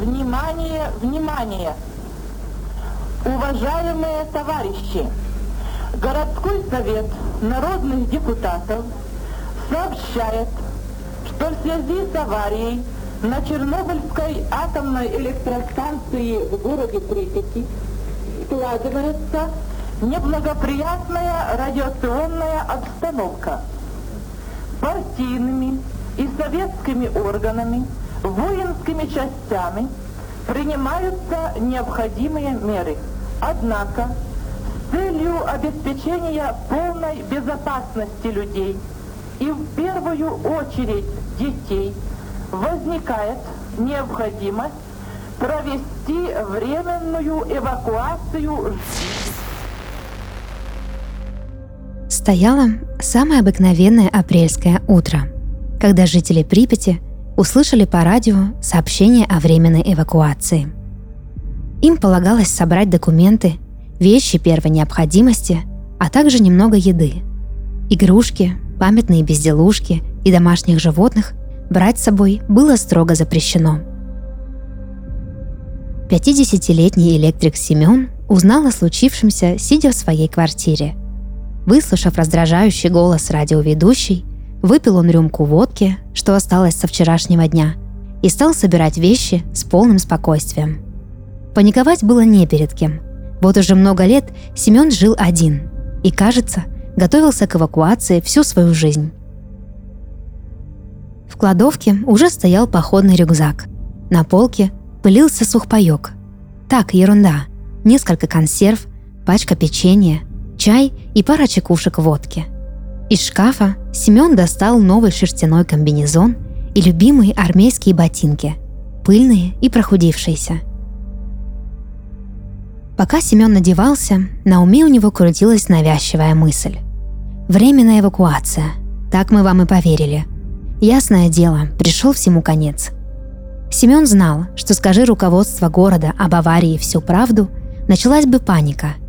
Внимание, внимание! Уважаемые товарищи! Городской совет народных депутатов сообщает, что в связи с аварией на Чернобыльской атомной электростанции в городе Припяти складывается неблагоприятная радиационная обстановка. Партийными и советскими органами, воинскими частями принимаются необходимые меры. Однако с целью обеспечения полной безопасности людей и в первую очередь детей возникает необходимость провести временную эвакуацию Стояло самое обыкновенное апрельское утро, когда жители Припяти услышали по радио сообщение о временной эвакуации. Им полагалось собрать документы, вещи первой необходимости, а также немного еды. Игрушки, памятные безделушки и домашних животных брать с собой было строго запрещено. 50-летний электрик Семен узнал о случившемся, сидя в своей квартире. Выслушав раздражающий голос радиоведущей, выпил он рюмку водки, что осталось со вчерашнего дня, и стал собирать вещи с полным спокойствием. Паниковать было не перед кем. Вот уже много лет Семен жил один и, кажется, готовился к эвакуации всю свою жизнь. В кладовке уже стоял походный рюкзак. На полке пылился сухпайок. Так, ерунда. Несколько консерв, пачка печенья, чай и пара чекушек водки. Из шкафа Семен достал новый шерстяной комбинезон и любимые армейские ботинки, пыльные и прохудившиеся. Пока Семен надевался, на уме у него крутилась навязчивая мысль. Временная эвакуация. Так мы вам и поверили. Ясное дело, пришел всему конец. Семен знал, что скажи руководство города об аварии всю правду, началась бы паника –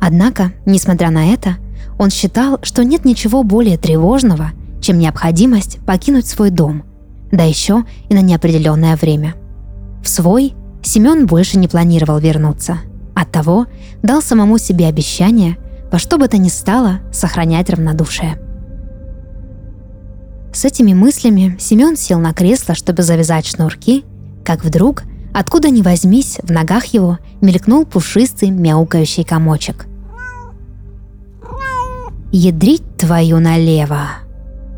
Однако, несмотря на это, он считал, что нет ничего более тревожного, чем необходимость покинуть свой дом, да еще и на неопределенное время. В свой Семен больше не планировал вернуться. Оттого дал самому себе обещание во что бы то ни стало сохранять равнодушие. С этими мыслями Семен сел на кресло, чтобы завязать шнурки, как вдруг, откуда ни возьмись, в ногах его мелькнул пушистый мяукающий комочек. «Ядрить твою налево!»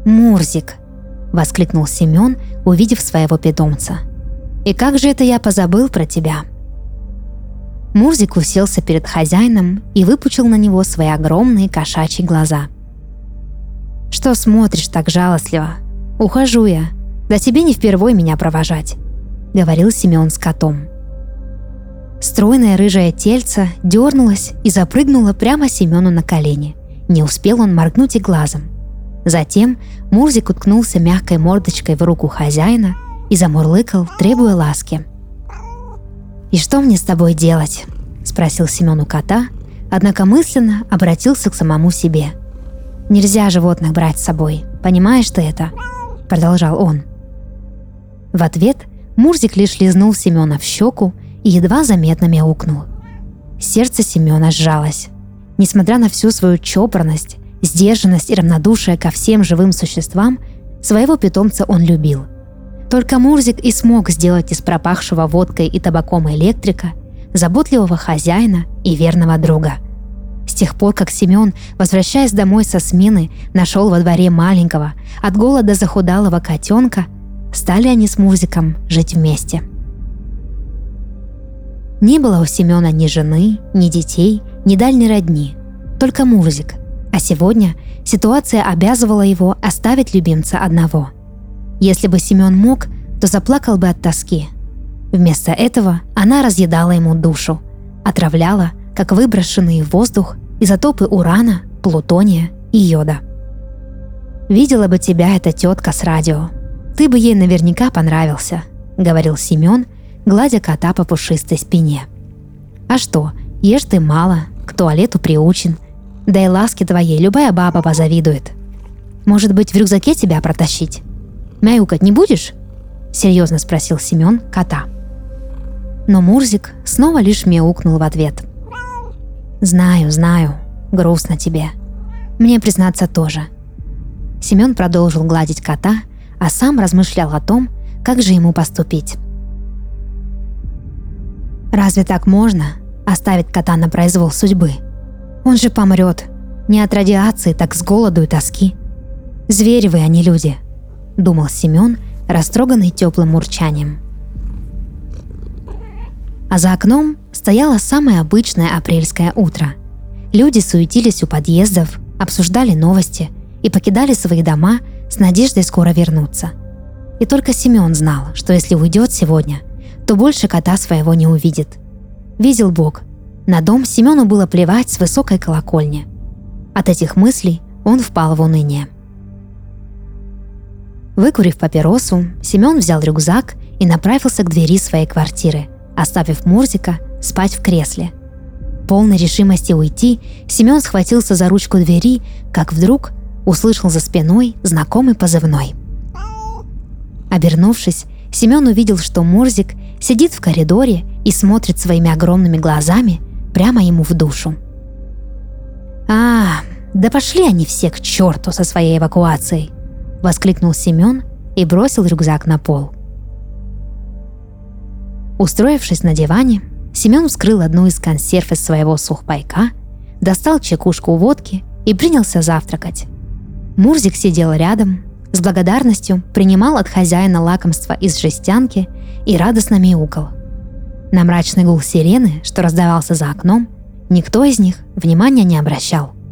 «Мурзик!» — воскликнул Семен, увидев своего питомца. «И как же это я позабыл про тебя?» Мурзик уселся перед хозяином и выпучил на него свои огромные кошачьи глаза. «Что смотришь так жалостливо? Ухожу я. Да тебе не впервой меня провожать», — говорил Семен с котом. Стройное рыжее тельце дернулось и запрыгнуло прямо Семену на колени — не успел он моргнуть и глазом. Затем Мурзик уткнулся мягкой мордочкой в руку хозяина и замурлыкал, требуя ласки. «И что мне с тобой делать?» – спросил Семен у кота, однако мысленно обратился к самому себе. «Нельзя животных брать с собой, понимаешь ты это?» – продолжал он. В ответ Мурзик лишь лизнул Семена в щеку и едва заметно мяукнул. Сердце Семена сжалось. Несмотря на всю свою чопорность, сдержанность и равнодушие ко всем живым существам, своего питомца он любил. Только Мурзик и смог сделать из пропахшего водкой и табаком электрика заботливого хозяина и верного друга. С тех пор, как Семен, возвращаясь домой со смены, нашел во дворе маленького, от голода захудалого котенка, стали они с Мурзиком жить вместе. Не было у Семена ни жены, ни детей, ни дальней родни, только Мурзик. А сегодня ситуация обязывала его оставить любимца одного. Если бы Семен мог, то заплакал бы от тоски. Вместо этого она разъедала ему душу, отравляла, как выброшенный в воздух изотопы урана, плутония и йода. «Видела бы тебя эта тетка с радио. Ты бы ей наверняка понравился», — говорил Семен, гладя кота по пушистой спине. «А что, ешь ты мало, к туалету приучен. Да и ласки твоей любая баба позавидует. Может быть, в рюкзаке тебя протащить? Мяукать не будешь?» — серьезно спросил Семен кота. Но Мурзик снова лишь мяукнул в ответ. «Знаю, знаю, грустно тебе. Мне, признаться, тоже». Семен продолжил гладить кота, а сам размышлял о том, как же ему поступить. Разве так можно оставить кота на произвол судьбы? Он же помрет. Не от радиации, так с голоду и тоски. Звери вы, а не люди, думал Семен, растроганный теплым урчанием. А за окном стояло самое обычное апрельское утро. Люди суетились у подъездов, обсуждали новости и покидали свои дома с надеждой скоро вернуться. И только Семен знал, что если уйдет сегодня, то больше кота своего не увидит. Видел Бог. На дом Семену было плевать с высокой колокольни. От этих мыслей он впал в уныние. Выкурив папиросу, Семен взял рюкзак и направился к двери своей квартиры, оставив Мурзика спать в кресле. Полной решимости уйти, Семен схватился за ручку двери, как вдруг услышал за спиной знакомый позывной. Обернувшись, Семен увидел, что Мурзик сидит в коридоре и смотрит своими огромными глазами прямо ему в душу. «А, да пошли они все к черту со своей эвакуацией!» — воскликнул Семен и бросил рюкзак на пол. Устроившись на диване, Семен вскрыл одну из консерв из своего сухпайка, достал чекушку водки и принялся завтракать. Мурзик сидел рядом, с благодарностью принимал от хозяина лакомства из жестянки и радостно мяукал. На мрачный гул сирены, что раздавался за окном, никто из них внимания не обращал –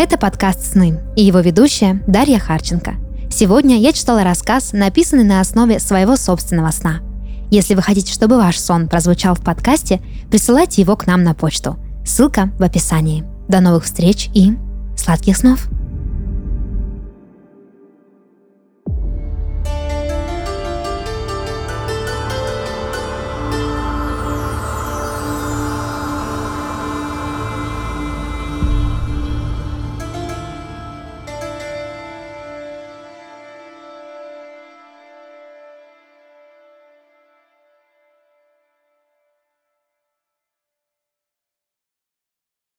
Это подкаст «Сны» и его ведущая Дарья Харченко. Сегодня я читала рассказ, написанный на основе своего собственного сна. Если вы хотите, чтобы ваш сон прозвучал в подкасте, присылайте его к нам на почту. Ссылка в описании. До новых встреч и сладких снов!